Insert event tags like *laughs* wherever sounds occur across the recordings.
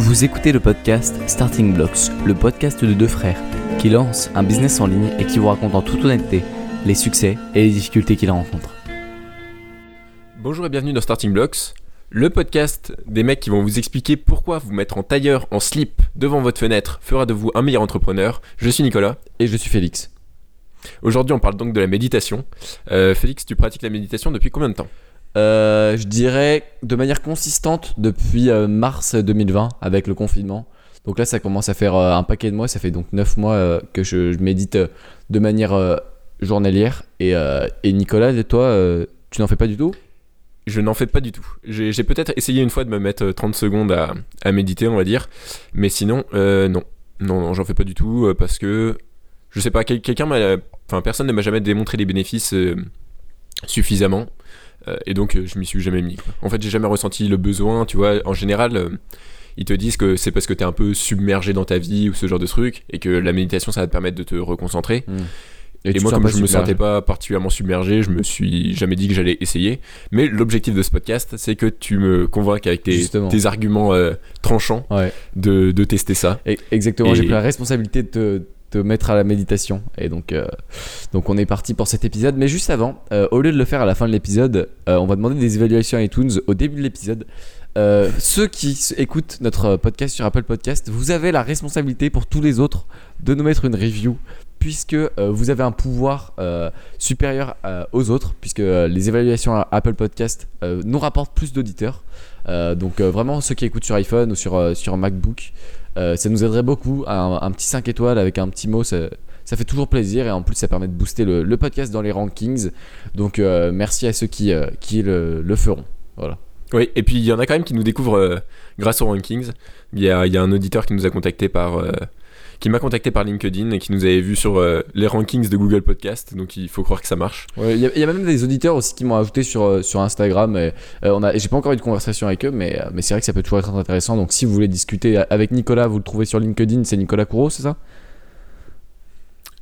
Vous écoutez le podcast Starting Blocks, le podcast de deux frères qui lancent un business en ligne et qui vous racontent en toute honnêteté les succès et les difficultés qu'ils rencontrent. Bonjour et bienvenue dans Starting Blocks, le podcast des mecs qui vont vous expliquer pourquoi vous mettre en tailleur, en slip, devant votre fenêtre fera de vous un meilleur entrepreneur. Je suis Nicolas. Et je suis Félix. Aujourd'hui, on parle donc de la méditation. Euh, Félix, tu pratiques la méditation depuis combien de temps? Euh, je dirais de manière consistante depuis euh, mars 2020 avec le confinement. Donc là, ça commence à faire euh, un paquet de mois. Ça fait donc 9 mois que je, médite de manière journalière. Et, Nicolas, et toi, tu n'en fais pas du tout? Je n'en fais pas du tout. J'ai peut-être essayé une fois de me mettre euh, 30 secondes à, méditer, on va dire. Mais sinon, non. Non, non, j'en fais pas du tout parce que, je sais pas, quel- quelqu'un. Enfin, personne ne m'a jamais démontré les bénéfices suffisamment. Euh, et donc, euh, je m'y suis jamais mis. quoi. En fait, j'ai jamais ressenti le besoin, tu vois. En général, euh, ils te disent que c'est parce que t'es un peu submergé dans ta vie ou ce genre de truc et que la méditation, ça va te permettre de te reconcentrer. Et, tu te moi, comme je me sentais pas particulièrement submergé, je me suis jamais dit que j'allais essayer. Mais l'objectif de ce podcast, c'est que tu me convainques avec tes, arguments euh, tranchants Ouais, de, de tester ça. Exactement. J'ai Et- pris la responsabilité de te, te mettre à la méditation. Et donc, euh, donc, on est parti pour cet épisode. Mais juste avant, euh, au lieu de le faire à la fin de l'épisode, euh, on va demander des évaluations iTunes au début de l'épisode. Ceux qui écoutent notre podcast sur Apple Podcast, vous avez la responsabilité pour tous les autres de nous mettre une review. Puisque euh, vous avez un pouvoir euh, supérieur euh, aux autres, puisque les évaluations à Apple Podcast nous rapportent plus d'auditeurs. Donc vraiment ceux qui écoutent sur iPhone ou sur, sur MacBook, ça nous aiderait beaucoup. Un, petit 5 étoiles avec un petit mot, ça, ça fait toujours plaisir et en plus ça permet de booster le, podcast dans les rankings. Donc merci à ceux qui, qui le, feront. Voilà. Oui, et puis il y en a quand même qui nous découvrent grâce aux rankings. Il y a, y a un auditeur qui nous a contacté par. Qui m'a contacté par LinkedIn et qui nous avait vu sur euh, les rankings de Google Podcast, donc il faut croire que ça marche. Ouais, Il y, a- il y a même des auditeurs aussi qui m'ont ajouté sur, euh, sur Instagram. Et, euh, on a, j'ai pas encore eu de conversation avec eux, mais, mais c'est vrai que ça peut toujours être intéressant. Donc si vous voulez discuter avec Nicolas, vous le trouvez sur LinkedIn, c'est Nicolas Courreau, c'est ça?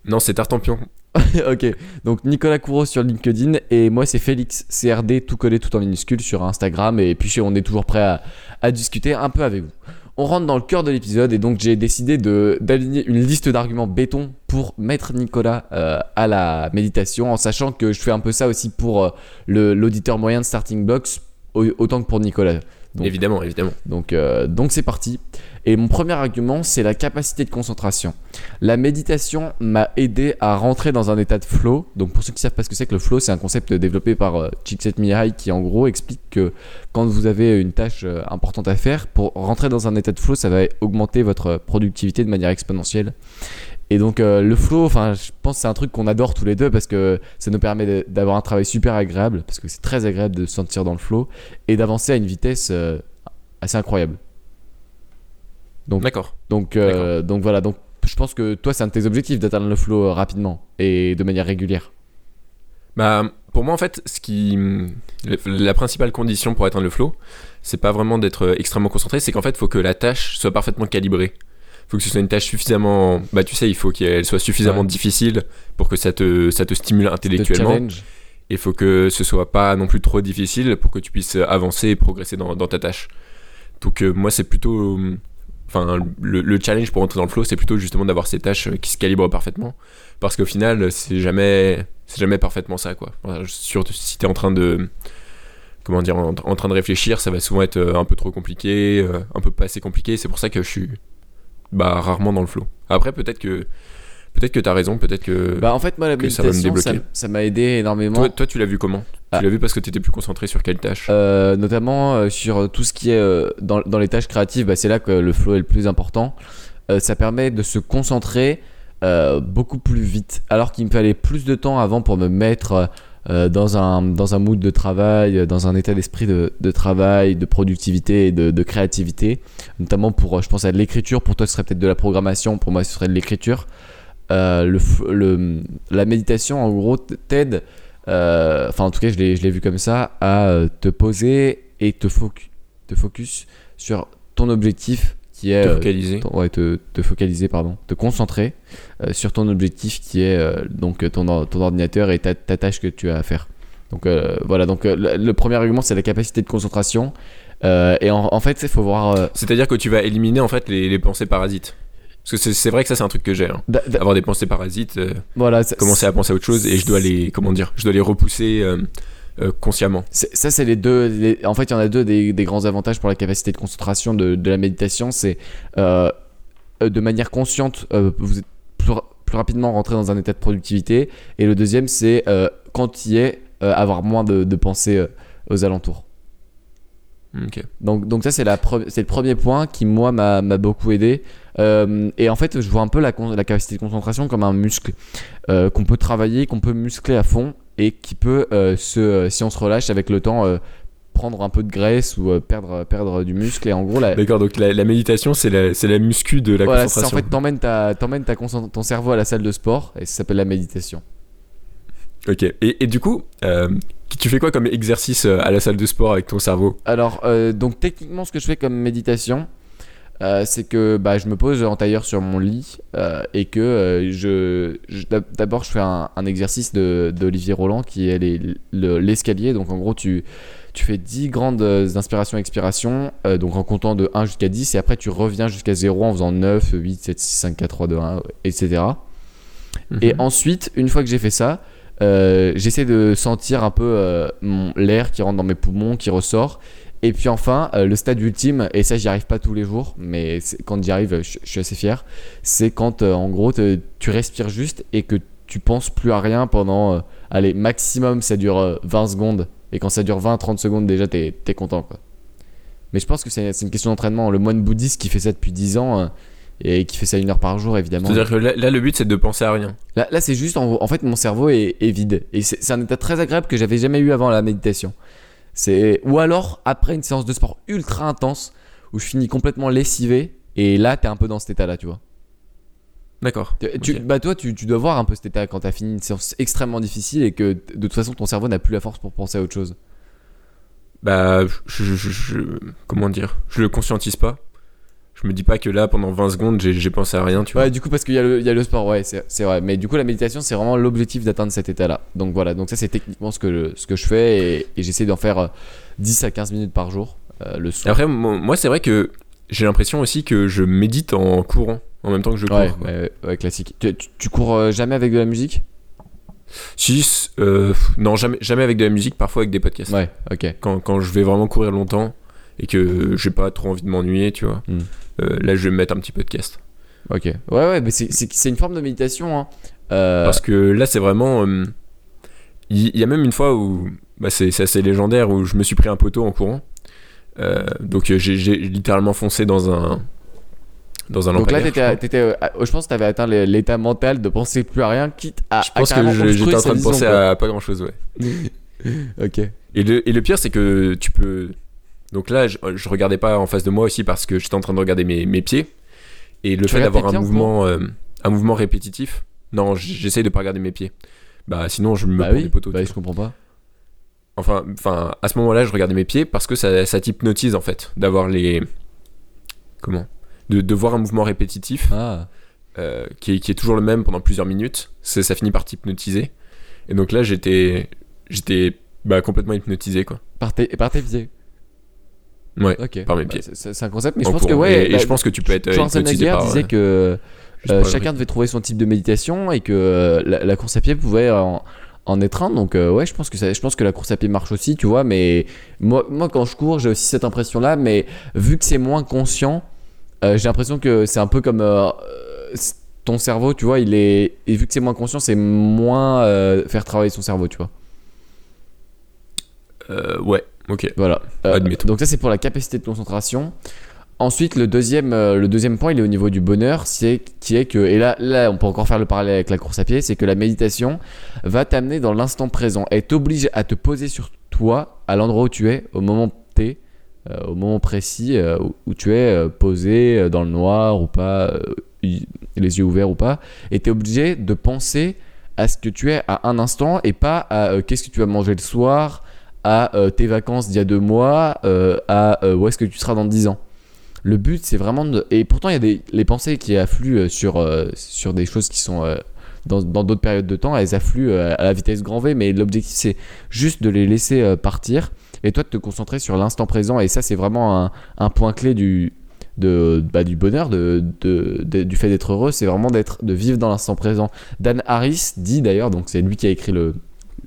Non, c'est Tartampion. *laughs* ok, donc Nicolas Courreau sur LinkedIn et moi c'est Félix CRD tout collé tout en minuscule sur Instagram et puis on est toujours prêt à, à discuter un peu avec vous. On rentre dans le cœur de l'épisode et donc j'ai décidé d'aligner une liste d'arguments béton pour mettre Nicolas euh, à la méditation en sachant que je fais un peu ça aussi pour euh, l'auditeur moyen de Starting Blocks au- autant que pour Nicolas. Donc- Évidemment, évidemment. donc euh, donc c'est parti. Et mon premier argument, c'est la capacité de concentration. La méditation m'a aidé à rentrer dans un état de flow. Donc pour ceux qui savent pas ce que c'est que le flow, c'est un concept développé par euh, Csikszentmihalyi qui en gros explique que quand vous avez une tâche euh, importante à faire, pour rentrer dans un état de flow, ça va augmenter votre productivité de manière exponentielle. Et donc euh, le flow, enfin je pense que c'est un truc qu'on adore tous les deux parce que ça nous permet d'avoir un travail super agréable, parce que c'est très agréable de se sentir dans le flow et d'avancer à une vitesse euh, assez incroyable. Donc, D'accord. donc, euh, donc voilà, donc je pense que toi c'est un de tes objectifs d'atteindre le flow rapidement et de manière régulière. Bah, pour moi, en fait, ce qui, la principale condition pour atteindre le flow, c'est pas vraiment d'être extrêmement concentré, c'est qu'en fait, il faut que la tâche soit parfaitement calibrée. Il faut que ce soit une tâche suffisamment, bah, tu sais, il faut qu'elle soit suffisamment Ouais. difficile pour que ça te, ça te stimule intellectuellement. Et il faut que ce soit pas non plus trop difficile pour que tu puisses avancer et progresser dans, dans ta tâche. Donc euh, moi c'est plutôt... Enfin le, le challenge pour entrer dans le flow c'est plutôt justement d'avoir ces tâches qui se calibrent parfaitement. Parce qu'au final c'est jamais, c'est jamais parfaitement ça quoi. Surtout si t'es en train de... Comment dire, en, en train de réfléchir, ça va souvent être euh, un peu trop compliqué, euh, un peu pas assez compliqué. C'est pour ça que je suis bah, rarement dans le flow. Après peut-être que... Peut-être que t'as raison, peut-être que... Bah en fait moi la méditation ça m'a aidé énormément. toi, toi tu l'as vu comment? Ah. Tu l'as vu parce que t'étais plus concentré sur quelle tâche? Euh, notamment euh, sur tout ce qui est euh, dans, dans les tâches créatives, bah, c'est là que le flow est le plus important. Euh, ça permet de se concentrer beaucoup plus vite, alors qu'il me fallait plus de temps avant pour me mettre euh, dans, un, dans un mood de travail, dans un état d'esprit de, de travail, de productivité et de, créativité. Notamment pour, euh, je pense à de l'écriture, pour toi ce serait peut-être de la programmation, pour moi ce serait de l'écriture. Euh, la méditation en gros t'aide euh, enfin en tout cas je l'ai vu comme ça, à euh, te poser et te, focu- te focus sur ton objectif qui est... Te euh, focaliser. ouais, te, te focaliser, pardon, te concentrer euh, sur ton objectif qui est euh, donc ton, ton ordinateur et ta, ta tâche que tu as à faire. Donc voilà, donc le, le premier argument c'est la capacité de concentration. Et en, en fait, il faut voir. C'est-à-dire que tu vas éliminer en fait les, les pensées parasites. Parce que c'est- vrai que ça c'est un truc que j'ai. hein. Avoir des pensées parasites, euh, voilà, commencer à penser à autre chose et je dois les comment dire, je dois les repousser euh, euh, consciemment. Ça, c'est les deux. les- en fait, il y en a deux des, des grands avantages pour la capacité de concentration de, de la méditation. C'est euh, euh, de manière consciente, euh, vous êtes plus, ra- plus rapidement rentré dans un état de productivité. Et le deuxième, c'est quand il y est, avoir moins de, de pensées aux alentours. Ok. Donc, donc ça, c'est, le premier point qui, moi, m'a, beaucoup aidé. Euh, et en fait, je vois un peu la, la capacité de concentration comme un muscle euh, qu'on peut travailler, qu'on peut muscler à fond et qui peut, euh, se, euh, si on se relâche avec le temps, euh, prendre un peu de graisse ou perdre, perdre du muscle. Et en gros, la, D'accord, donc la, la méditation c'est la, c'est la muscu de la voilà, c'est- en concentration. fait, t'emmènes, ta, t'emmènes ta concent- ton cerveau à la salle de sport et ça s'appelle la méditation. Ok. Et, et du coup, euh, tu fais quoi comme exercice à la salle de sport avec ton cerveau? Alors, euh, donc techniquement, ce que je fais comme méditation, euh, c'est que bah, je me pose en tailleur sur mon lit euh, et que euh, je, je- d'ab- d'abord je fais un, un exercice de d'Olivier Roland qui est les- le- l'escalier. Donc en gros, tu, tu fais 10 grandes euh, inspirations-expirations, euh, donc en comptant de 1 jusqu'à 10, et après tu reviens jusqu'à 0 en faisant 9, 8, 7, 6, 5, 4, 3, 2, 1, etc. Et Mhm. ensuite, une fois que j'ai fait ça, j'essaie de sentir un peu l'air qui rentre dans mes poumons, qui ressort. Et puis enfin, euh, le stade ultime, et ça j'y arrive pas tous les jours, mais quand j'y arrive, je, je suis assez fier, c'est quand euh, en gros te- tu respires juste et que tu penses plus à rien pendant, euh, allez, maximum ça dure euh, 20 secondes. Et quand ça dure 20-30 secondes, déjà t'es es content quoi. Mais je pense que c'est une question d'entraînement. Le moine bouddhiste qui fait ça depuis 10 ans et qui fait ça une heure par jour, évidemment. C'est-à-dire que là, là, le but c'est de penser à rien. Là, là c'est juste, en, en fait, mon cerveau est, est vide. Et c'est c'est un état très agréable que j'avais jamais eu avant la méditation. C'est Ou alors, après une séance de sport ultra intense, où je finis complètement lessivé, et là, t'es un peu dans cet état-là, tu vois. D'accord. Tu- bah, toi, tu, tu dois voir un peu cet état quand t'as fini une séance extrêmement difficile et que de toute façon, ton cerveau n'a plus la force pour penser à autre chose. Bah, je, je- je- je- comment dire? Je le conscientise pas. Je me dis pas que là, pendant 20 secondes, j'ai pensé à rien, tu vois. Ouais, du coup, parce qu'il y, a le- il y a le sport, ouais, c'est vrai. Mais du coup, la méditation, c'est vraiment l'objectif d'atteindre cet état-là. Donc voilà, donc ça, c'est techniquement ce que, je- ce que je fais et, et j'essaie d'en faire euh, 10 à 15 minutes par jour euh, le soir. après, moi, c'est vrai que j'ai l'impression aussi que je médite en courant, en même temps que je cours. Ouais, ouais, ouais, classique. Tu, tu- tu cours euh, jamais avec de la musique? Si, euh, non, jamais, jamais avec de la musique, parfois avec des podcasts. Ouais, ok. Quand, quand je vais vraiment courir longtemps et que j'ai pas trop envie de m'ennuyer, tu vois, Hmm. Euh, là, je vais me mettre un petit podcast. Ok. Ouais, ouais, mais c'est- une forme de méditation. Hein. Euh, Parce que là, c'est vraiment. euh, Il y, a même une fois où. Bah, c'est assez légendaire, où je me suis pris un poteau en courant. Donc, j'ai littéralement foncé dans un. Dans un donc là, lampadaire, je t'étais, crois. t'étais, euh, à- je pense que t'avais atteint le- l'état mental de penser plus à rien, quitte à. Je pense à que j'étais en train de penser quoi. à pas grand chose, ouais. *laughs* Ok. Et le, et le pire, c'est que tu peux. Donc là, je, je regardais pas en face de moi aussi parce que j'étais en train de regarder mes, mes pieds. Et le Tu fait d'avoir un mouvement, euh, un mouvement répétitif. Non, j'essaye de pas regarder mes pieds. Bah sinon, je me Bah prends oui, des poteaux. bah, tu je comprends pas. Enfin, enfin, à ce moment-là, je regardais mes pieds parce que ça, ça t'hypnotise en fait, d'avoir les. Comment de, de voir un mouvement répétitif Ah. euh, qui, est, qui est toujours le même pendant plusieurs minutes. Ça finit par t'hypnotiser. Et donc là, j'étais, j'étais bah, complètement hypnotisé quoi. Par tes, par tes pieds. Ouais. Par mes Bah, pieds. c'est- un concept, mais En je pense que ouais. Et, et bah, je pense que tu peux être euh, Schwarzenegger par. disait euh, que euh, chacun devait trouver son type de méditation et que euh, la, la course à pied pouvait en, en être un. Donc euh, ouais, je pense que ça, je pense que la course à pied marche aussi, tu vois. Mais moi, moi quand je cours, j'ai aussi cette impression-là. Mais vu que c'est moins conscient, euh, j'ai l'impression que c'est un peu comme euh, euh, ton cerveau, tu vois. Il est et vu que c'est moins conscient, c'est moins euh, faire travailler son cerveau, tu vois. Euh, ouais, ok. Voilà. Euh, Admettons. donc ça c'est pour la capacité de concentration. Ensuite, le deuxième, euh, le deuxième point, il est au niveau du bonheur, c'est qui est que, et là, là, on peut encore faire le parallèle avec la course à pied, c'est que la méditation va t'amener dans l'instant présent. Elle t'oblige à te poser sur toi, à l'endroit où tu es, au moment T, euh, au moment précis euh, où, tu es euh, posé dans le noir ou pas, les yeux ouverts ou pas, et tu es obligé de penser à ce que tu es à un instant et pas à qu'est-ce que tu vas manger le soir, à euh, tes vacances d'il y a deux mois, euh, à euh, où est-ce que tu seras dans dix ans. Le but, c'est vraiment de... Et pourtant, il y a des les pensées qui affluent sur, sur des choses qui sont dans d'autres périodes de temps, elles affluent à la vitesse grand V, mais l'objectif, c'est juste de les laisser partir. et toi de te concentrer sur l'instant présent. Et ça, c'est vraiment un, un point clé du, de, bah, du bonheur, de, de- du fait d'être heureux, c'est vraiment d'être, de vivre dans l'instant présent. Dan Harris dit d'ailleurs, donc c'est lui qui a écrit le,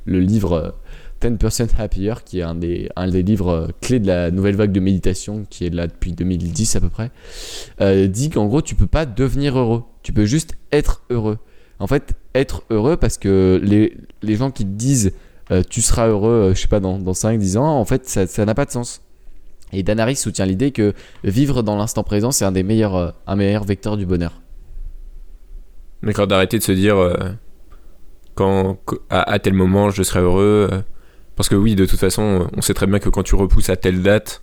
le livre 10% Happier, qui est un des, un des livres euh, clés de la nouvelle vague de méditation, qui est là depuis 2010 à peu près, euh, dit qu'en gros, tu peux pas devenir heureux, tu peux juste être heureux. En fait, être heureux parce que les, les gens qui te disent euh, tu seras heureux, je sais pas, dans, dans 5-10 ans, en fait, ça n'a pas de sens. Et Dan Harris soutient l'idée que vivre dans l'instant présent, c'est un des meilleurs, un meilleur vecteur du bonheur. D'accord, d'arrêter de se dire quand qu- à, tel moment je serai heureux. Parce que oui, de toute façon, on sait très bien que quand tu repousses à telle date,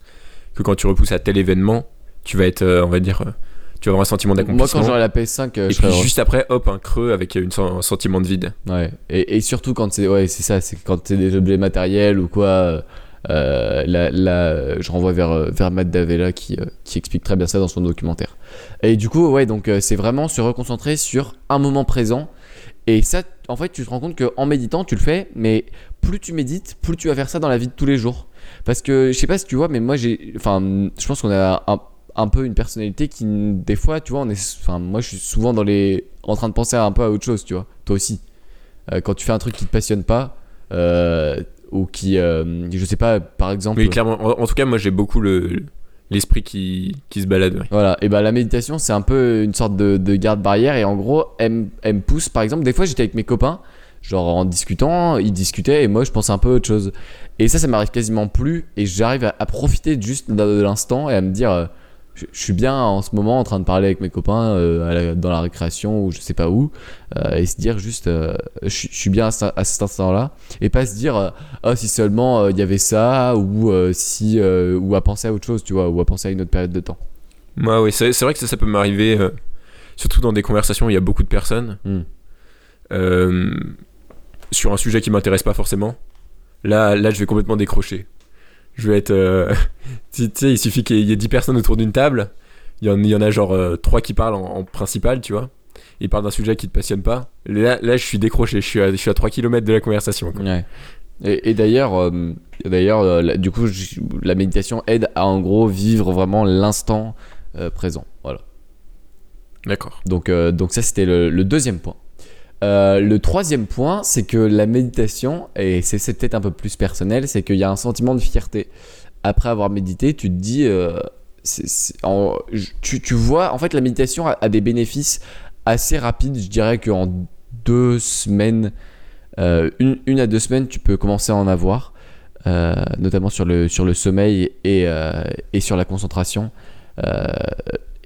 que quand tu repousses à tel événement, tu vas être, euh, on va dire, euh, tu vas avoir un sentiment Moi, d'accomplissement. quand j'aurai la PS5, euh, Et je puis heureux. juste après, hop, un creux avec une, un sentiment de vide. Ouais. Et, et surtout quand c'est ouais, c'est ça, c'est quand c'est des objets matériels ou quoi. euh, là, là, je renvoie vers, vers Matt Davella qui, qui explique très bien ça dans son documentaire. Et du coup, ouais, donc c'est vraiment se reconcentrer sur un moment présent. Et ça, en fait, tu te rends compte qu'en méditant, tu le fais, mais plus tu médites, plus tu vas faire ça dans la vie de tous les jours. Parce que je sais pas si tu vois, mais moi j'ai. Enfin, je pense qu'on a un, un peu une personnalité qui, des fois, tu vois, on est. Enfin, moi je suis souvent dans les. en train de penser un peu à autre chose, tu vois. Toi aussi. Euh, quand tu fais un truc qui te passionne pas, euh, ou qui. euh, je sais pas, par exemple. Mais clairement, en, en tout cas, moi j'ai beaucoup le l'esprit qui, qui se balade. ouais. Voilà, et ben la méditation c'est un peu une sorte de, de garde-barrière et en gros elle, elle me pousse par exemple, des fois j'étais avec mes copains, genre en discutant, ils discutaient et moi je pensais un peu à autre chose. Et ça ça m'arrive quasiment plus et j'arrive à, à profiter juste de, l'instant et à me dire euh, je, je suis bien en ce moment en train de parler avec mes copains euh, la- dans la récréation ou je sais pas où euh, et se dire juste je, suis- je suis bien à, ce- à cet instant là et pas se dire ah si seulement il y avait ça ou si ou à penser à autre chose tu vois ou à penser à une autre période de temps. Moi, oui, c'est c'est vrai que ça, ça peut m'arriver, surtout dans des conversations où il y a beaucoup de personnes, Hmm. euh, sur un sujet qui m'intéresse pas forcément. Là, là, je vais complètement décrocher. Je vais être. euh, *laughs* tu sais, il suffit qu'il y ait 10 personnes autour d'une table. Il y, en, il y en a genre 3 qui parlent en, en principal, tu vois. Ils parlent d'un sujet qui te passionne pas. Là, là je suis décroché. Je suis à, je suis à 3 km de la conversation. quoi. Ouais. Et, et d'ailleurs, euh, d'ailleurs, euh, la- du coup, la méditation aide à en gros vivre vraiment l'instant euh, présent. Voilà. D'accord. Donc, euh, donc ça, c'était le, le deuxième point. Euh, le troisième point, c'est que la méditation, et c'est peut-être un peu plus personnel, c'est qu'il y a un sentiment de fierté. Après avoir médité, tu te dis, euh, en- tu, vois, en fait, la méditation a, des bénéfices assez rapides. Je dirais qu'en deux semaines, euh, une, une à deux semaines, tu peux commencer à en avoir, notamment sur le, sur le sommeil et, et sur la concentration.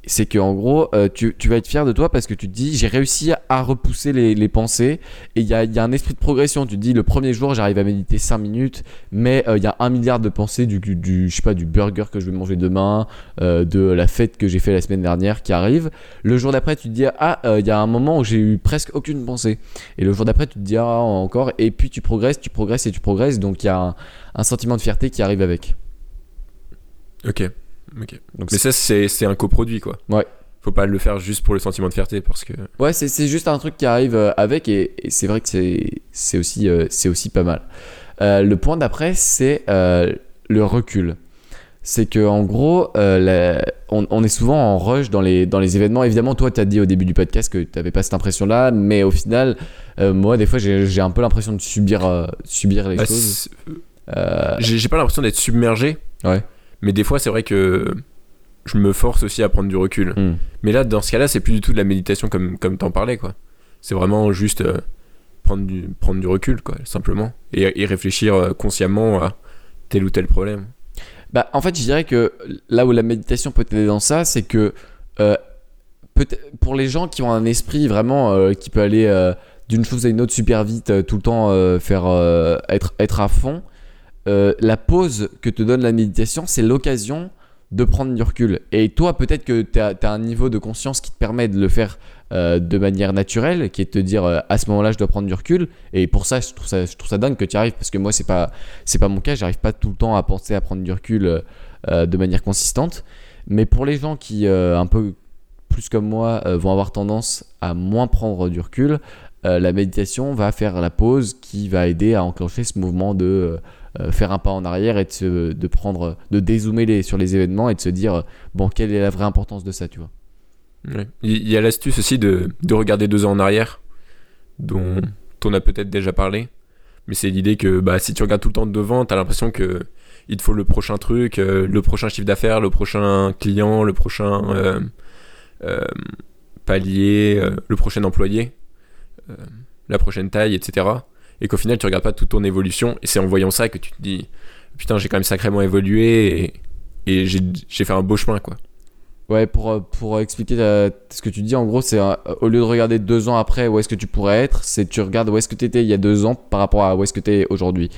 C'est que en gros, euh, tu, tu vas être fier de toi parce que tu te dis j'ai réussi à repousser les, les pensées et il y a, y a un esprit de progression. Tu te dis le premier jour j'arrive à méditer 5 minutes, mais euh, il y a un milliard de pensées du, du, je sais pas, du burger que je vais manger demain, euh, de la fête que j'ai fait la semaine dernière qui arrive. Le jour d'après, tu te dis ah, il y a un moment où j'ai eu presque aucune pensée. Et le jour d'après, tu te dis ah, encore. Et puis tu progresses, tu progresses et tu progresses. Donc il y a un, un sentiment de fierté qui arrive avec. Ok. Donc Mais ça, c'est un coproduit, quoi. Ouais. Faut pas le faire juste pour le sentiment de fierté parce que. Ouais, c'est juste un truc qui arrive euh, avec et, et c'est vrai que c'est aussi, euh, c'est aussi pas mal. Euh, le point d'après, c'est euh, le recul. C'est que en gros, la- on, on est souvent en rush dans les, dans les événements. Évidemment, toi, tu as dit au début du podcast que tu n'avais pas cette impression-là, mais au final, moi, des fois, j'ai un peu l'impression de subir, subir les Bah, choses. j'ai pas l'impression d'être submergé. Ouais. Mais des fois, c'est vrai que je me force aussi à prendre du recul. hmm. Mais là, dans ce cas-là, c'est plus du tout de la méditation comme, comme t'en parlais, quoi. C'est vraiment juste euh, prendre, du, prendre du recul, quoi, simplement. Et, et réfléchir euh, consciemment à tel ou tel problème. Bah, en fait, je dirais que là où la méditation peut t'aider dans ça, c'est que euh, pour les gens qui ont un esprit vraiment qui peut aller d'une chose à une autre super vite, tout le temps faire être, être à fond, euh, la pause que te donne la méditation, c'est l'occasion de prendre du recul. Et toi, peut-être que tu as, un niveau de conscience qui te permet de le faire euh, de manière naturelle, qui est de te dire euh, à ce moment-là, je dois prendre du recul. Et pour ça, je trouve ça, dingue que tu arrives, parce que moi, c'est pas, pas mon cas. J'arrive pas tout le temps à penser à prendre du recul de manière consistante. Mais pour les gens qui, un peu plus comme moi, vont avoir tendance à moins prendre du recul, la méditation va faire la pause qui va aider à enclencher ce mouvement de euh, faire un pas en arrière et de, se- de prendre, de dézoomer les, sur les événements et de se dire, euh, bon, quelle est la vraie importance de ça, tu vois. Ouais. Il y a l'astuce aussi de, de regarder deux ans en arrière, dont on a peut-être déjà parlé. Mais c'est l'idée que bah, si tu regardes tout le temps devant, t'as l'impression que il te faut le prochain truc, euh, le prochain chiffre d'affaires, le prochain client, le prochain euh, euh, palier, le prochain employé, la prochaine taille, etc. Et qu'au final, tu regardes pas toute ton évolution. Et c'est en voyant ça que tu te dis putain, j'ai quand même sacrément évolué et, et j'ai fait un beau chemin, quoi. Ouais, pour, euh, pour expliquer ta- ce que tu dis, en gros, c'est euh, au lieu de regarder deux ans après où est-ce que tu pourrais être, c'est tu regardes où est-ce que tu étais il y a deux ans par rapport à où est-ce que tu es aujourd'hui.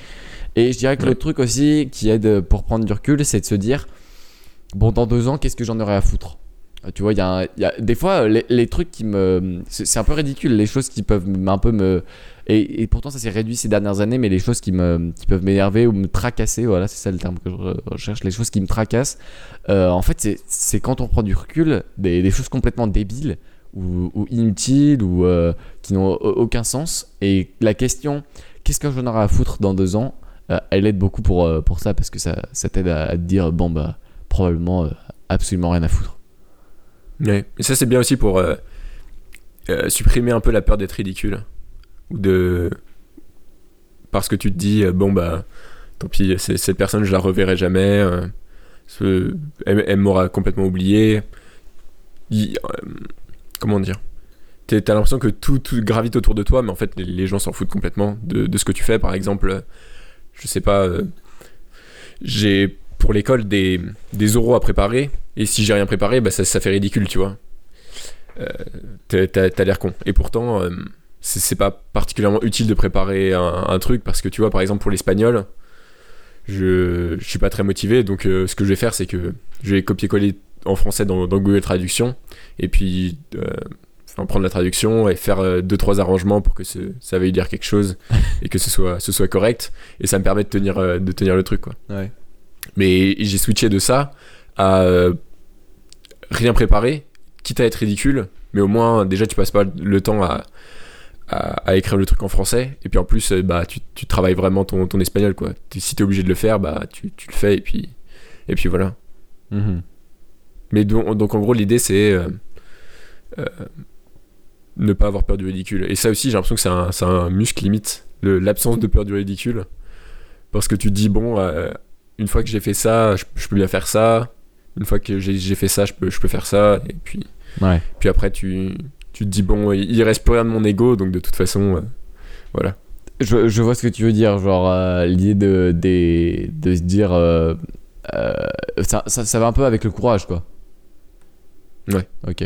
Et je dirais que Ouais. le truc aussi qui aide pour prendre du recul, c'est de se dire bon, dans deux ans, qu'est-ce que j'en aurais à foutre? Euh, Tu vois, il y, a un- il y a des fois, euh, les, les trucs qui me. C'est un peu ridicule, les choses qui peuvent un peu me. Et, pourtant, ça s'est réduit ces dernières années, mais les choses qui, me, qui peuvent m'énerver ou me tracasser, voilà, c'est ça le terme que je re- recherche, les choses qui me tracassent. Euh, en fait, c'est- quand on prend du recul, des, choses complètement débiles ou, inutiles ou euh, qui n'ont au- aucun sens. Et la question, qu'est-ce que j'en aurai à foutre dans deux ans euh, Elle aide beaucoup pour, pour ça parce que ça, ça t'aide à, te dire, bon, bah, probablement absolument rien à foutre. Ouais. Et ça, c'est bien aussi pour supprimer un peu la peur d'être ridicule. De. Parce que tu te dis, euh, bon, bah, tant pis, cette personne, je la reverrai jamais. euh, elle m'aura complètement oublié. Euh, comment dire? T'as l'impression que tout, tout gravite autour de toi, mais en fait, les, gens s'en foutent complètement de, de ce que tu fais. Par exemple, je sais pas, j'ai pour l'école des, des oraux à préparer, et si j'ai rien préparé, bah, ça, ça fait ridicule, tu vois. T'as- l'air con. Et pourtant, c'est pas particulièrement utile de préparer un, un truc, parce que tu vois, par exemple, pour l'espagnol, je, je suis pas très motivé, donc euh, ce que je vais faire, c'est que je vais copier-coller en français dans, dans Google Traduction, et puis euh, enfin, prendre la traduction et faire euh, deux trois arrangements pour que ce- ça veuille dire quelque chose *laughs* et que ce soit, ce soit correct, et ça me permet de tenir, euh, de tenir le truc, quoi. Ouais. Mais j'ai switché de ça à euh, rien préparer, quitte à être ridicule, mais au moins déjà tu passes pas le temps à, à, à écrire le truc en français, et puis en plus euh, bah, tu, tu travailles vraiment ton, ton espagnol. Quoi. Si t'es obligé de le faire, bah, tu, tu le fais, et puis, et puis voilà. Mhm. Mais donc, donc en gros l'idée c'est euh, euh, ne pas avoir peur du ridicule. Et ça aussi j'ai l'impression que c'est un, c'est un muscle limite, l'absence de peur du ridicule. Parce que tu te dis, bon, euh, une fois que j'ai fait ça, je, je peux bien faire ça. Une fois que j'ai j'ai fait ça, je peux, je peux faire ça. Et puis, Ouais. puis après, tu, tu te dis, bon, il, reste plus rien de mon ego, donc de toute façon, euh, voilà. Je, je vois ce que tu veux dire, genre euh, l'idée de, des- de se dire. euh, euh, ça, ça, ça va un peu avec le courage, quoi. Ouais. Ok.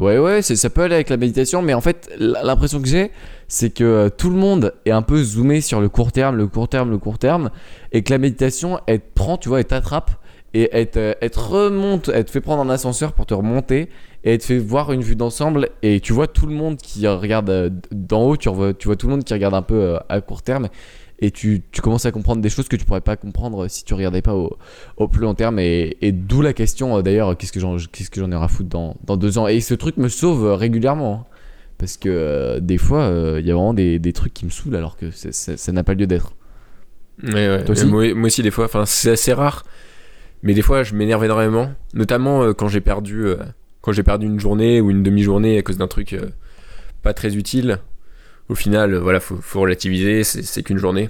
Ouais, ouais, ça peut aller avec la méditation, mais en fait, l'impression que j'ai, c'est que tout le monde est un peu zoomé sur le court terme, le court terme, le court terme, et que la méditation, elle te prend, tu vois, elle t'attrape, et elle te, elle te remonte, elle te fait prendre un ascenseur pour te remonter, et elle te fait voir une vue d'ensemble, et tu vois tout le monde qui regarde euh, d'en haut, tu vois, tu vois tout le monde qui regarde un peu euh, à court terme, et tu, tu commences à comprendre des choses que tu pourrais pas comprendre si tu regardais pas au, au plus long terme et, et d'où la question euh, d'ailleurs qu'est-ce que j'en qu'est-ce que j'en ai à foutre dans, dans deux ans et ce truc me sauve euh, régulièrement hein. parce que euh, des fois euh, il y a vraiment des, des trucs qui me saoulent alors que ça n'a pas lieu d'être Ouais, aussi Euh, moi, moi aussi, des fois, enfin, c'est assez rare. Mais des fois, je m'énerve énormément. Notamment euh, quand j'ai perdu, euh, quand j'ai perdu une journée ou une demi-journée à cause d'un truc euh, pas très utile. Au final, euh, voilà, faut, relativiser, c'est qu'une journée.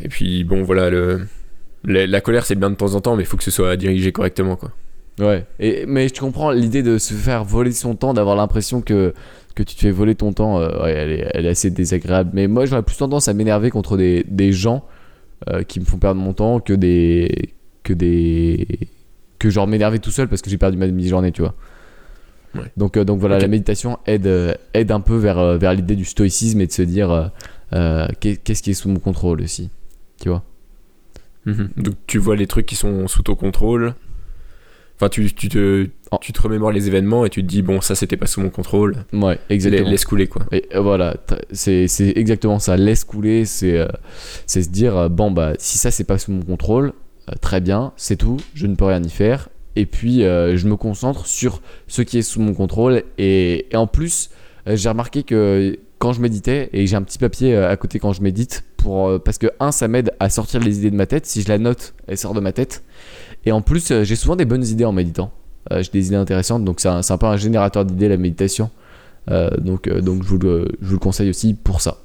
Et puis, bon, voilà, la, colère, c'est bien de temps en temps, mais il faut que ce soit dirigé correctement, quoi. ouais et, mais je comprends l'idée de se faire voler son temps d'avoir l'impression que que tu te fais voler ton temps euh, ouais, elle, est, assez désagréable mais moi j'aurais plus tendance à m'énerver contre des, des gens qui me font perdre mon temps que des que des que genre m'énerver tout seul parce que j'ai perdu ma demi-journée tu vois Ouais. donc euh, donc voilà la méditation aide euh, aide un peu vers euh, vers l'idée du stoïcisme et de se dire euh, qu'est- qu'est-ce qui est sous mon contrôle aussi tu vois Donc, tu vois les trucs qui sont sous ton contrôle. Enfin, tu, tu, te, Oh. tu te remémores les événements et tu te dis, bon, ça, c'était pas sous mon contrôle. ouais exactement Laisse couler, quoi. Et voilà, c'est c'est exactement ça. Laisse couler, c'est c'est se dire bon bah si ça c'est pas sous mon contrôle, très bien, c'est tout, je ne peux rien y faire. Et puis euh, je me concentre sur ce qui est sous mon contrôle. Et, en plus, euh, j'ai remarqué que quand je méditais et j'ai un petit papier euh, à côté quand je médite pour, euh, parce que, un, ça m'aide à sortir les idées de ma tête. Si je la note, elle sort de ma tête. Et en plus, euh, j'ai souvent des bonnes idées en méditant. Euh, j'ai des idées intéressantes, donc c'est un, un peu un générateur d'idées, la méditation. Euh, donc, euh, je vous le conseille aussi pour ça.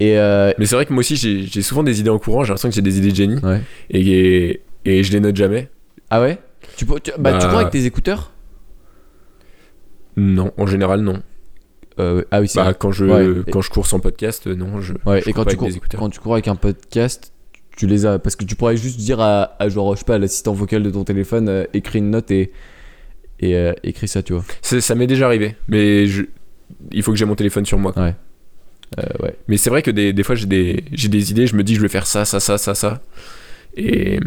Et euh, Mais c'est vrai que moi aussi, j'ai souvent des idées en courant. J'ai l'impression que j'ai des idées de génie. ouais. Et, et je les note jamais. Ah ouais? Tu, peux- tu- bah, tu Bah, crois avec tes écouteurs? Non, en général, non. Euh, Ah oui, c'est Bah, vrai. quand je, Ouais. quand je cours sans podcast, euh, non. Je, Ouais, je et quand tu, cours, des écouteurs. quand tu cours avec un podcast, tu les as. Parce que tu pourrais juste dire à, à genre, je sais pas, l'assistant vocal de ton téléphone, euh, écris une note et, et euh, écris ça, tu vois. Ça m'est déjà arrivé. Mais je, il faut que j'ai mon téléphone sur moi. Euh, ouais. Mais c'est vrai que des, des fois, j'ai des, des idées. Je me dis, je vais faire ça, ça, ça, ça, ça. Et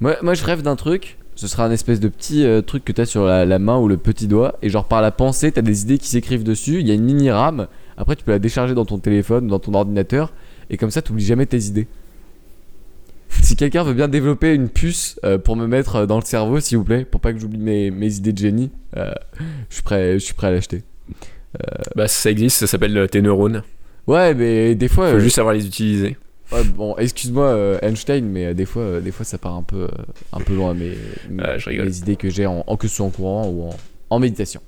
Moi, moi, je rêve d'un truc. Ce sera un espèce de petit euh, truc que tu as sur la, la main ou le petit doigt. Et genre, par la pensée, tu as des idées qui s'écrivent dessus. Il y a une mini RAM. Après, tu peux la décharger dans ton téléphone, dans ton ordinateur. Et comme ça, tu jamais tes idées. Si quelqu'un veut bien développer une puce euh, pour me mettre euh, dans le cerveau, s'il vous plaît, pour pas que j'oublie mes, mes idées de génie, euh, je suis prêt, je suis prêt à l'acheter. bah, ça existe, ça s'appelle euh, tes neurones. Ouais, mais des fois, Faut euh, juste savoir les utiliser. ouais, bon, excuse-moi euh, Einstein, mais euh, des fois, euh, des fois, ça part un peu, un peu loin *laughs* je rigole. mes idées que j'ai en, en que ce soit en courant ou en, en méditation.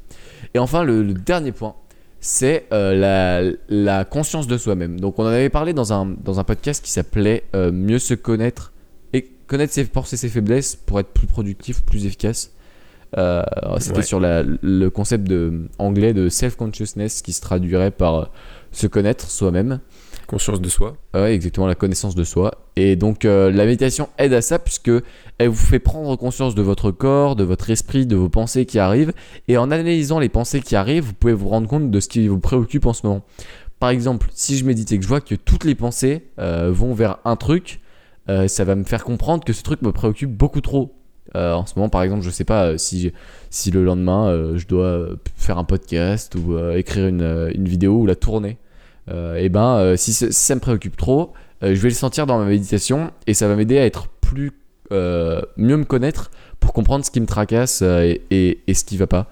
Et enfin, le, le dernier point, c'est la, la conscience de soi-même. Donc, on en avait parlé dans un, dans un podcast qui s'appelait Mieux se connaître et connaître ses forces et ses faiblesses pour être plus productif, plus efficace. Euh, C'était Ouais. sur la- le concept de, anglais de self-consciousness qui se traduirait par se connaître soi-même. Conscience de soi. Ouais, exactement, la connaissance de soi. Et donc, euh, la méditation aide à ça puisque elle vous fait prendre conscience de votre corps, de votre esprit, de vos pensées qui arrivent. Et en analysant les pensées qui arrivent, vous pouvez vous rendre compte de ce qui vous préoccupe en ce moment. Par exemple, si je médite et que je vois que toutes les pensées euh, vont vers un truc, euh, ça va me faire comprendre que ce truc me préoccupe beaucoup trop. Euh, en ce moment, par exemple, je sais pas euh, si, si le lendemain euh, je dois faire un podcast ou écrire une, une vidéo ou la tourner. et ben, euh, si, ça me préoccupe trop, je vais le sentir dans ma méditation et ça va m'aider à être plus mieux me connaître pour comprendre ce qui me tracasse et, et- ce qui va pas.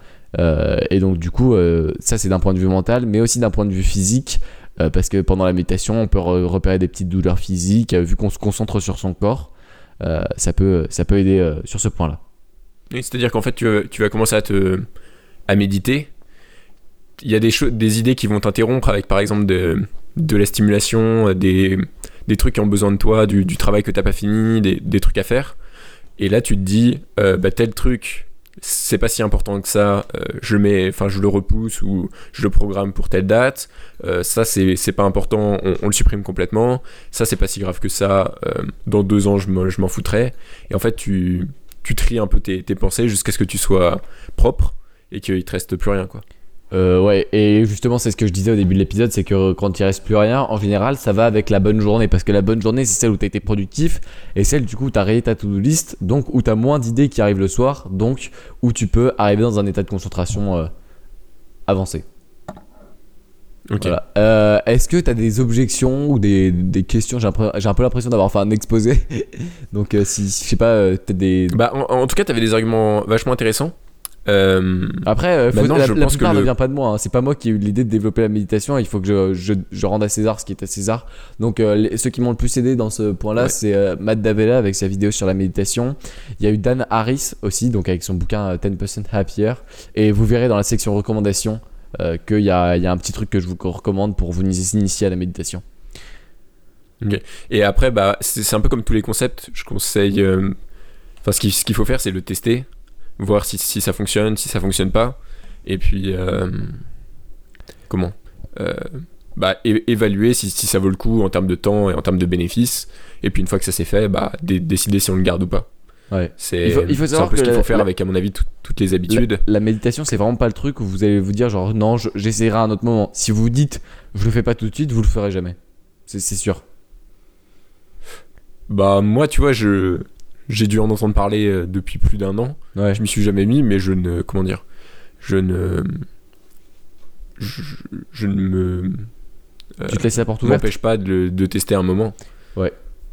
Et donc du coup, ça c'est d'un point de vue mental, mais aussi d'un point de vue physique, parce que pendant la méditation, on peut re- repérer des petites douleurs physiques, vu qu'on se concentre sur son corps, ça peut ça peut aider euh, sur ce point-là. C'est-à-dire qu'en fait, tu, tu vas commencer à te à méditer. Il y a des, des idées qui vont t'interrompre avec, par exemple, de, de la stimulation, des, des trucs qui ont besoin de toi, du, du travail que t'as pas fini, des, des trucs à faire. Et là, tu te dis, euh, bah, tel truc, c'est pas si important que ça, euh, je, mets, enfin, je le repousse ou je le programme pour telle date. Euh, ça, c'est c'est pas important, on, on le supprime complètement. Ça, c'est pas si grave que ça. euh, dans deux ans, je m'en je m'en foutrais. Et en fait, tu, tu tries un peu tes, tes pensées jusqu'à ce que tu sois propre et qu'il te reste plus rien, quoi. Euh, ouais, et justement, c'est ce que je disais au début de l'épisode, c'est que quand il reste plus rien, en général, ça va avec la bonne journée, parce que la bonne journée, c'est celle où t'as été productif, et celle du coup où t'as rayé ta to-do list, donc où t'as moins d'idées qui arrivent le soir, donc où tu peux arriver dans un état de concentration euh, avancé. Ok. Voilà. Euh, Est-ce que t'as des objections ou des, des questions? J'ai un, peu- j'ai un peu l'impression d'avoir fait un exposé, *laughs* donc si, je sais pas, t'as des. Bah, en, en tout cas, t'avais des arguments vachement intéressants. Euh, Après, euh, faut- la, je la pense que plupart ne vient pas de moi. hein. C'est pas moi qui ai eu l'idée de développer la méditation. Il faut que je, je, je rende à César ce qui est à César. Donc, euh, les- ceux qui m'ont le plus aidé dans ce point-là, Ouais. c'est Matt Davella avec sa vidéo sur la méditation. Il y a eu Dan Harris aussi, donc avec son bouquin euh, 10% Happier. Et vous verrez dans la section recommandations qu'il y a, il y a un petit truc que je vous recommande pour vous initier à la méditation. et après, bah, c'est un peu comme tous les concepts. Je conseille. Enfin, ce qu'il ce qu'il faut faire, c'est le tester, voir si, si ça fonctionne, si ça fonctionne pas. Et puis. euh, comment Euh, bah, évaluer si, si ça vaut le coup en termes de temps et en termes de bénéfices. Et puis, une fois que ça s'est fait, bah, dé- décider si on le garde ou pas. Ouais. C'est un peu ce que qu'il la- faut faire la- avec, à mon avis, tout- toutes les habitudes. La, la méditation, c'est vraiment pas le truc où vous allez vous dire genre non, je- j'essaierai à un autre moment. Si vous vous dites je le fais pas tout de suite, vous le ferez jamais. C'est sûr. Bah, moi, tu vois, je. J'ai dû en entendre parler euh, depuis plus d'un an. Ouais. Je m'y suis jamais mis, mais je ne. Comment dire Je ne. Je, je ne me. Tu te laisses la porte ouverte. m'empêche pas de, de tester un moment.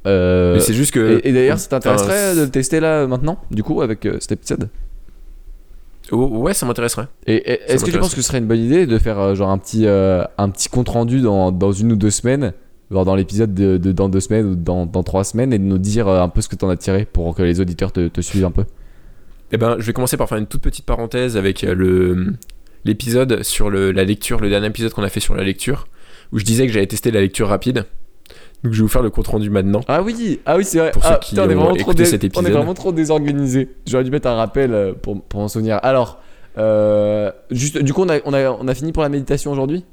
Euh, Mais c'est juste que. et et d'ailleurs, ça t'intéresserait de le tester là maintenant, du coup, avec euh, cet épisode Oh, ouais, ça m'intéresserait. Et, et- est-ce que tu penses que ce serait une bonne idée de faire euh, genre un petit, euh, un petit compte rendu dans, dans une ou deux semaines dans l'épisode de, de dans deux semaines ou dans, dans trois semaines et de nous dire euh, un peu ce que t'en as tiré pour que les auditeurs te, te suivent un peu. Eh ben, je vais commencer par faire une toute petite parenthèse avec euh, le l'épisode sur le, la lecture, le dernier épisode qu'on a fait sur la lecture, où je disais que j'avais testé la lecture rapide. Donc je vais vous faire le compte rendu maintenant. Ah oui, ah oui c'est vrai. Pour ceux Ah, qui putain, on est vraiment trop dé- cet On est épisode. vraiment trop désorganisé. J'aurais dû mettre un rappel euh, pour, pour m'en souvenir. Alors, euh, juste, du coup, on a, on, a, on a fini pour la méditation aujourd'hui?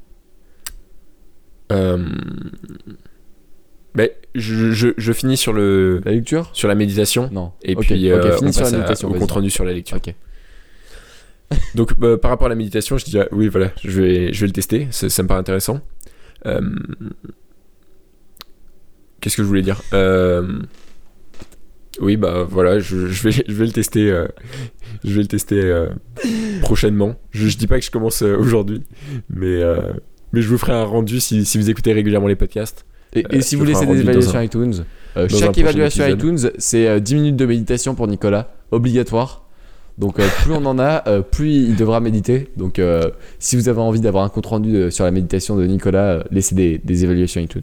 Mais je, je, je finis sur le La lecture? sur la méditation Non. et puis ok, euh, on sur la passe à- au compte rendu sur la lecture. Ok. *laughs* Donc bah, par rapport à la méditation, je dirais oui voilà, je vais je vais le tester, ça, ça me paraît intéressant. Euh, Qu'est-ce que je voulais dire? Euh, Oui bah voilà, je, je vais je vais le tester, euh, je vais le tester euh, prochainement. Je, je dis pas que je commence euh, aujourd'hui, mais euh, mais je vous ferai un rendu si, si vous écoutez régulièrement les podcasts. Et, et Euh, si vous laissez des évaluations un- iTunes, euh, chaque évaluation épisode. iTunes, c'est euh, 10 minutes de méditation pour Nicolas, obligatoire. Donc euh, plus on en a, euh, plus il devra méditer. Donc euh, si vous avez envie d'avoir un compte rendu euh, sur la méditation de Nicolas, euh, laissez des, des évaluations iTunes.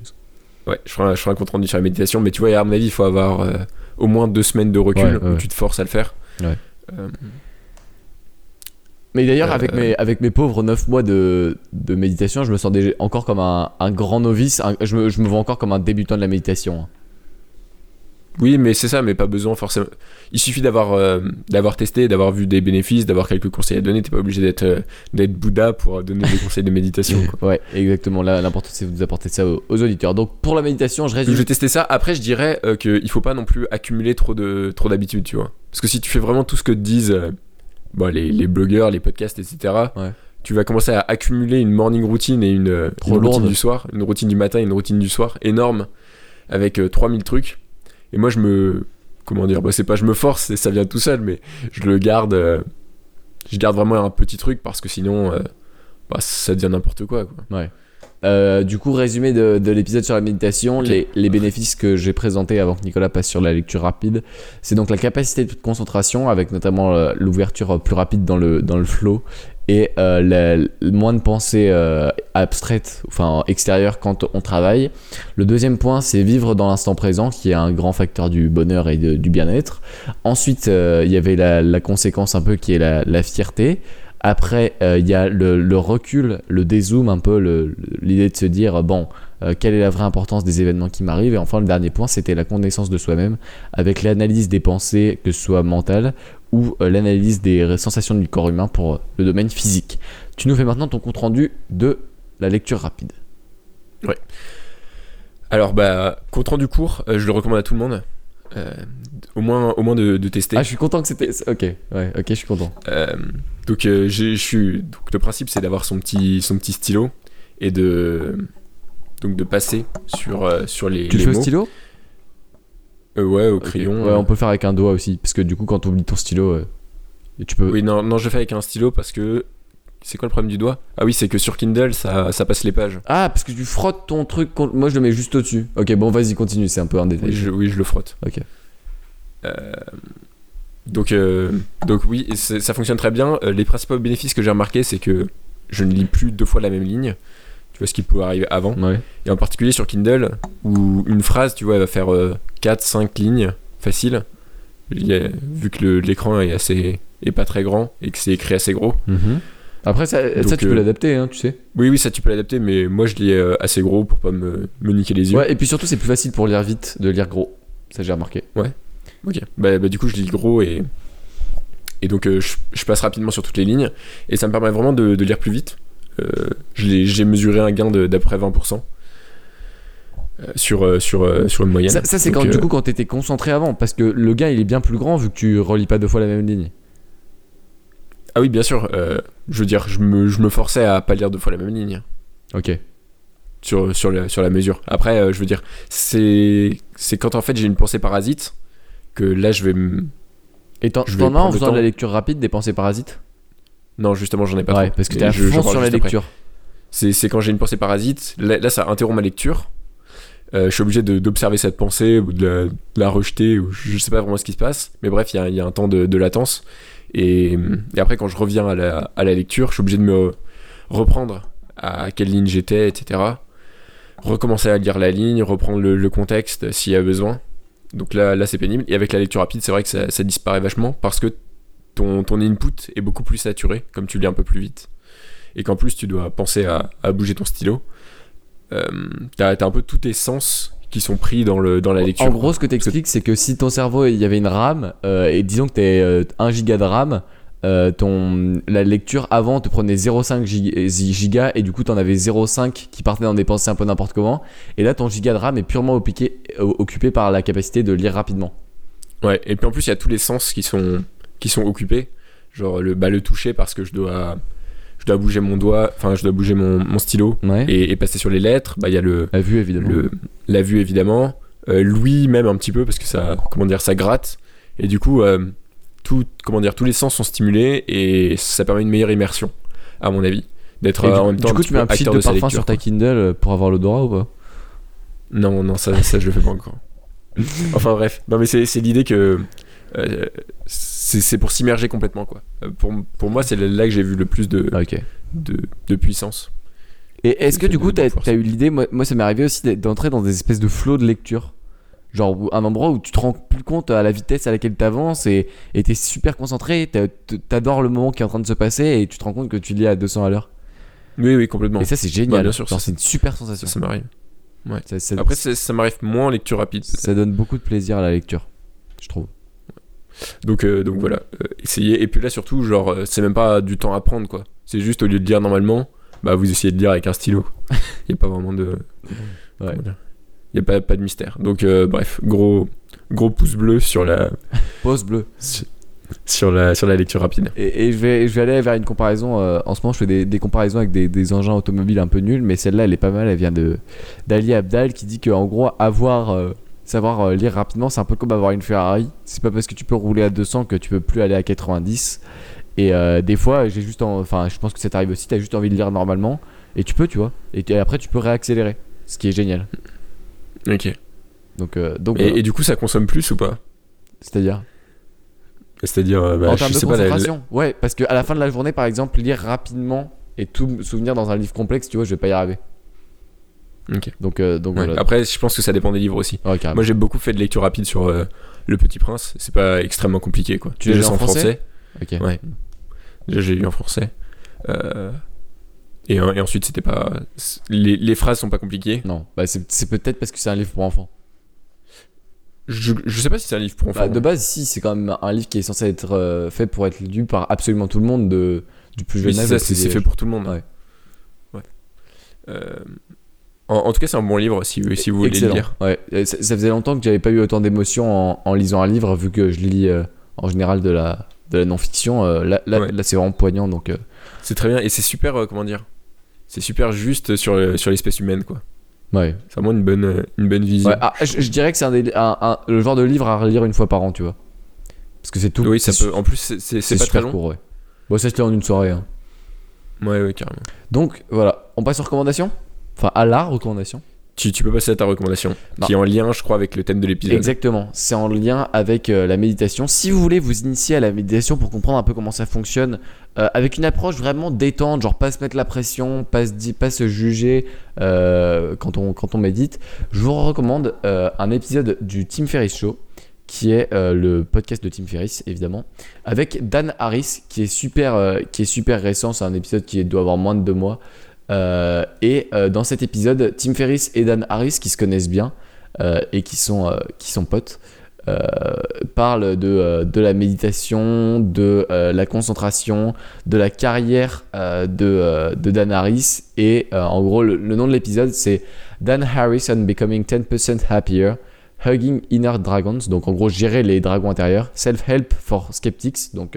Ouais, je ferai, un- je ferai un compte rendu sur la méditation, mais tu vois, à mon avis, il faut avoir euh, au moins deux semaines de recul Ouais, ouais. où tu te forces à le faire. Ouais. Euh, Mais d'ailleurs, Euh, avec, mes, avec mes pauvres 9 mois de, de méditation, je me sens déjà encore comme un, un grand novice. un- je, me, je me vois encore comme un débutant de la méditation. hein. Oui, mais c'est ça, mais pas besoin forcément. Il suffit d'avoir euh, d'avoir testé, d'avoir vu des bénéfices, d'avoir quelques conseils à donner. T'es pas obligé d'être euh, d'être Bouddha pour donner des *laughs* conseils de méditation. quoi. Ouais, exactement. Là, l'important, c'est de vous apporter ça aux, aux auditeurs. Donc, pour la méditation, je résume. je vais tester ça. Après, je dirais euh, qu'il faut pas non plus accumuler trop de trop d'habitudes, tu vois. Parce que si tu fais vraiment tout ce que te disent euh, bon, les, les blogueurs, les podcasts, etc. Ouais. Tu vas commencer à accumuler une morning routine et une, euh, Trop une routine du soir, une routine du matin et une routine du soir énorme avec euh, 3000 trucs. Et moi, je me. Comment dire bah, C'est pas je me force, et ça vient tout seul, mais je le garde. euh, je garde vraiment un petit truc parce que sinon, euh, bah, ça devient n'importe quoi. quoi. Euh, du coup, résumé de, de l'épisode sur la méditation, les, les bénéfices que j'ai présentés avant que Nicolas passe sur la lecture rapide, c'est donc la capacité de concentration, avec notamment euh, l'ouverture plus rapide dans le, dans le flow, et euh, la- le moins de pensées euh, abstraites, enfin extérieures quand on travaille. Le deuxième point, c'est vivre dans l'instant présent, qui est un grand facteur du bonheur et de- du bien-être. Ensuite, euh, il y avait la, la conséquence un peu qui est la, la fierté. Après, euh, il y a le, recul, le dézoom, un peu l'idée de se dire, bon, euh, quelle est la vraie importance des événements qui m'arrivent? Et enfin, le dernier point, c'était la connaissance de soi-même, avec l'analyse des pensées, que ce soit mentale, ou euh, l'analyse des sensations du corps humain pour euh, le domaine physique. Tu nous fais maintenant ton compte-rendu de la lecture rapide. Alors, bah, compte rendu court, euh, je le recommande à tout le monde. Euh, au moins, au moins de, de tester. Ah, je suis content que c'était... Ok, ouais, ok, je suis content. Euh, donc, euh, je suis. Donc, le principe, c'est d'avoir son petit, son petit stylo et de. Donc, de passer sur, sur les. Tu le les fais au mots. stylo? Euh, Ouais, au crayon. Ouais, on peut le faire avec un doigt aussi, parce que du coup, quand tu oublies ton stylo, tu peux... Oui, non, non, je fais avec un stylo parce que. C'est quoi le problème du doigt Ah oui, c'est que sur Kindle, ça, ça passe les pages. Ah, parce que tu frottes ton truc. contre- Moi, je le mets juste au-dessus. Ok, bon, vas-y, continue. C'est un peu un détail. Oui, je, oui, je le frotte. Ok. Euh, donc, euh, donc oui, et c'est- ça fonctionne très bien. Euh, les principaux bénéfices que j'ai remarqué, c'est que je ne lis plus deux fois la même ligne. Tu vois ce qui pouvait arriver avant. Ouais. Et en particulier sur Kindle, où une phrase, tu vois, elle va faire 4-5 lignes facile. Il y a- vu que le- l'écran est assez est pas très grand et que c'est écrit assez gros. Après, ça, tu peux euh, l'adapter, hein, tu sais. Oui, oui, ça tu peux l'adapter, mais moi je lis euh, assez gros pour pas me, me niquer les yeux. Ouais, et puis surtout, c'est plus facile pour lire vite de lire gros. Ça, j'ai remarqué. Ok. Bah, bah, du coup, je lis gros et. Et donc, euh, je, je passe rapidement sur toutes les lignes. Et ça me permet vraiment de, de lire plus vite. J'ai mesuré un gain de- d'à peu près 20% euh, sur, sur, sur une moyenne. Ça, ça, c'est quand, du coup, quand t'étais concentré avant. Parce que le gain, il est bien plus grand vu que tu relis pas deux fois la même ligne. Ah oui, bien sûr. euh, je veux dire, je me, je me forçais à pas lire deux fois la même ligne. Ok. sur, sur, la, sur la mesure. Après, euh, je veux dire, c'est quand en fait j'ai une pensée parasite que là je vais. Et t'en as en faisant de la lecture rapide des pensées parasites? Non, justement, j'en ai pas Ouais, trop. parce que t'es à fond sur la lecture. C'est quand j'ai une pensée parasite, là, là, ça interrompt ma lecture. Euh, je suis obligé d'observer cette pensée ou de la, de la rejeter, ou je sais pas vraiment ce qui se passe. Mais bref, il y y a un temps de, de latence. Et, après, quand je reviens à la, à la lecture, je suis obligé de me reprendre à quelle ligne j'étais, etc. recommencer à lire la ligne, reprendre le, contexte s'il y a besoin. Donc là, là c'est pénible. Et avec la lecture rapide, c'est vrai que ça, disparaît vachement parce que ton, ton input est beaucoup plus saturé, comme tu lis un peu plus vite. Et qu'en plus, tu dois penser à, à bouger ton stylo. Euh, t'as, t'as un peu tous tes sens qui sont pris dans, le, dans la lecture. En gros, ce que t'expliques, c'est que si ton cerveau, il y avait une RAM, euh, et disons que t'es euh, 1 giga de RAM, euh, ton, la lecture avant te prenait 0,5 gig- giga, et du coup, t'en avais 0,5 qui partait dans des pensées un peu n'importe comment. Et là, ton giga de RAM est purement occupé, euh, occupé par la capacité de lire rapidement. Ouais, et puis en plus, il y a tous les sens qui sont, qui sont occupés. Genre le, bah, le toucher parce que je dois, je dois bouger mon doigt, enfin, je dois bouger mon, mon stylo Ouais. et, et passer sur les lettres. Bah, il y a le, La vue, évidemment. le, la vue évidemment, euh, l'ouïe même un petit peu parce que ça, comment dire, ça gratte. Et du coup, euh, tout, comment dire, tous les sens sont stimulés et ça permet une meilleure immersion, à mon avis. D'être euh, du, en même temps du coup, tu mets un petit de de parfum lecture, sur ta quoi. Kindle pour avoir l'odorat ou pas? Non, non, ça, ça je le fais pas encore. *laughs* enfin bref, non mais c'est c'est l'idée que euh, c'est pour s'immerger complètement quoi. Euh, Pour, pour moi, c'est là que j'ai vu le plus de, de, de puissance. Et est-ce que du coup, force. as eu l'idée, moi, moi ça m'est arrivé aussi d'entrer dans des espèces de flots de lecture. Genre un endroit où tu te rends plus compte à la vitesse à laquelle t'avances et et t'es super concentré, t'adores le moment qui est en train de se passer et tu te rends compte que tu lis à 200 à l'heure. Oui, oui, complètement. Et ça, c'est Bah, génial. ça- c'est une super sensation. ça m'arrive. Ça, ça- Après, ça m'arrive moins en lecture rapide. ça donne beaucoup de plaisir à la lecture, je trouve. Donc, euh, donc voilà, euh, essayez. Et puis là, surtout, genre, euh, c'est même pas du temps à prendre quoi. C'est juste au lieu de lire normalement, bah vous essayez de lire avec un stylo. Il *laughs* y a pas vraiment de. Ouais. Il y a pas, pas de mystère. Donc, euh, bref, gros, gros pouce bleu sur la, *laughs* Pause bleue. sur la, sur la lecture rapide. Et, et je, vais, je vais aller vers une comparaison. en ce moment, je fais des, des comparaisons avec des, des engins automobiles un peu nuls, mais celle-là, elle est pas mal. Elle vient de d'Ali Abdal qui dit que en gros, avoir, savoir euh, lire rapidement, c'est un peu comme avoir une Ferrari. C'est pas parce que tu peux rouler à 200 que tu peux plus aller à 90. Et euh, des fois, j'ai juste, en- enfin, je pense que ça t'arrive aussi. T'as juste envie de lire normalement, et tu peux, tu vois. Et, après, tu peux réaccélérer, ce qui est génial. Ok. Donc, euh, donc, Et, voilà. et du coup, ça consomme plus ou pas? C'est-à-dire? C'est-à-dire, bah, en je de sais pas, la- ouais, parce qu'à la fin de la journée, par exemple, lire rapidement et tout me souvenir dans un livre complexe, tu vois, je vais pas y arriver. Donc, euh, donc Ouais. voilà. Après, je pense que ça dépend des livres aussi. Ouais, carrément. Moi, j'ai beaucoup fait de lecture rapide sur euh, Le Petit Prince. C'est pas extrêmement compliqué, quoi. Tu l'as Déjà, lu en français Ok. Ouais. Déjà, j'ai lu en français. Euh, et, et ensuite, c'était pas. Les, les phrases sont pas compliquées. Non, bah c'est peut-être parce que c'est un livre pour enfants. Je, je sais pas si c'est un livre pour enfants. Bah, de base, si, c'est quand même un livre qui est censé être fait pour être lu par absolument tout le monde, de, du plus jeune âge. c'est fait pour tout le monde. Ouais. Ouais. Euh, en, en tout cas, c'est un bon livre si, si vous voulez le lire. Ouais. Et Ça, ça faisait longtemps que j'avais pas eu autant d'émotions en, en lisant un livre, vu que je lis euh, en général de la, de la non-fiction. euh, là, là, Ouais. là, c'est vraiment poignant, donc. euh, C'est très bien et c'est super, euh, comment dire C'est super juste sur, sur l'espèce humaine, quoi. ouais. C'est vraiment une bonne, euh, une bonne vision. Ouais, ah, je, je dirais que c'est un, des- un- un- le genre de livre à relire une fois par an, tu vois. Parce que c'est tout. oui, ça peut. En plus, c'est- pas très long. court, ouais. Bon, ça, je l'ai en une soirée. hein. Ouais, ouais, carrément. Donc, voilà. On passe aux recommandations? Enfin, à la recommandation. Tu, tu peux passer à ta recommandation, Non. qui est en lien, je crois, avec le thème de l'épisode. Exactement. C'est en lien avec euh, la méditation. Si vous voulez vous initier à la méditation pour comprendre un peu comment ça fonctionne, euh, avec une approche vraiment détente, genre pas se mettre la pression, pas se, pas se juger euh, quand, on, quand on médite, je vous recommande un épisode du Tim Ferriss Show qui est le podcast de Tim Ferriss évidemment avec Dan Harris qui est super qui est super récent c'est un épisode qui doit avoir moins de deux mois Euh, et euh, dans cet épisode Tim Ferriss et Dan Harris qui se connaissent bien euh, et qui sont qui sont potes parlent de, de la méditation, de la concentration, de la carrière de, de Dan Harris. Et en gros, le, le nom de l'épisode, c'est Dan Harris on Becoming 10% Happier, Hugging Inner Dragons. Donc en gros, gérer les dragons intérieurs. Self-help for skeptics. Donc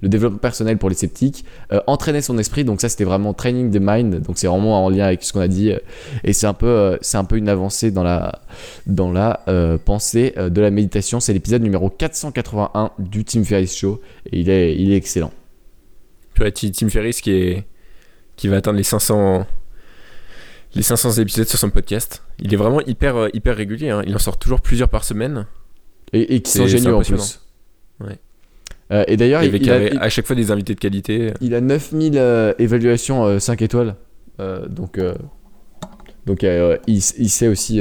le développement personnel pour les sceptiques. Euh, entraîner son esprit. Donc ça, c'était vraiment training the mind. Donc c'est vraiment en lien avec ce qu'on a dit. Et c'est un peu, euh, c'est un peu une avancée dans la, dans la euh, pensée euh, de la méditation. C'est l'épisode numéro 481 du Tim Ferriss Show et il est, il est excellent. Ouais, Ti- Tim Ferriss qui, est, qui va atteindre les 500, les 500 épisodes sur son podcast. Il est vraiment hyper, euh, hyper régulier. hein. Il en sort toujours plusieurs par semaine. Et, et qui sont géniaux en plus. Ouais. Euh, et d'ailleurs, il, il a, il- à chaque fois des invités de qualité. il a 9000 euh, évaluations euh, 5 étoiles. Euh, donc, euh, Donc il, il sait aussi.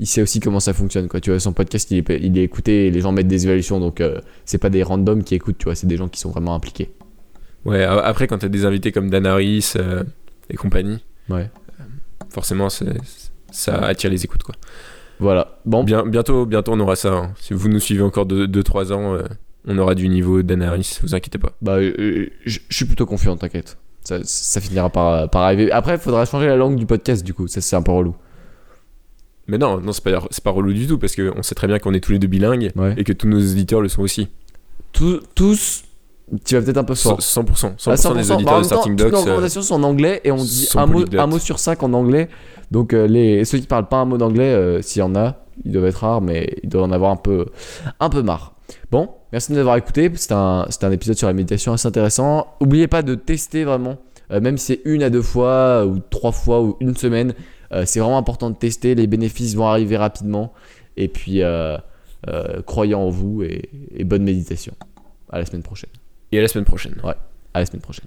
il sait aussi comment ça fonctionne quoi tu vois son podcast il est, il est écouté et les gens mettent des évaluations donc c'est pas des randoms qui écoutent tu vois c'est des gens qui sont vraiment impliqués Ouais, après, quand t'as des invités comme Dan Harris et compagnie, ouais forcément, c'est- ça attire les écoutes, quoi. voilà bon Bien, bientôt, bientôt, on aura ça. hein. Si vous nous suivez encore 2-3 ans, euh, on aura du niveau Dan Harris, vous inquiétez pas. Bah, euh, je je suis plutôt confiant, t'inquiète. Ça, ça finira par, par arriver. Après, il faudra changer la langue du podcast, du coup. Ça, c'est un peu relou. Mais non, non c'est pas, pas relou du tout, parce qu'on sait très bien qu'on est tous les deux bilingues Ouais. et que tous nos auditeurs le sont aussi. Tous, tous tu vas peut-être un peu fort. 100%. 100%, À 100% des en auditeurs même de Starting toutes nos Blocks. euh, recommandations sont en anglais et on dit un mot, un mot sur cinq en anglais. Donc, euh, les, ceux qui parlent pas un mot d'anglais, euh, s'il y en a, ils doivent être rares, mais ils doivent en avoir un peu, un peu marre. Bon, merci de nous avoir écoutés. C'était un, un épisode sur la méditation assez intéressant. N'oubliez pas de tester vraiment, euh, même si c'est une à deux fois, ou trois fois, ou une semaine. euh, c'est vraiment important de tester. Les bénéfices vont arriver rapidement. Et puis, euh, croyez en vous et, et bonne méditation. À la semaine prochaine. Et à la semaine prochaine. À la semaine prochaine.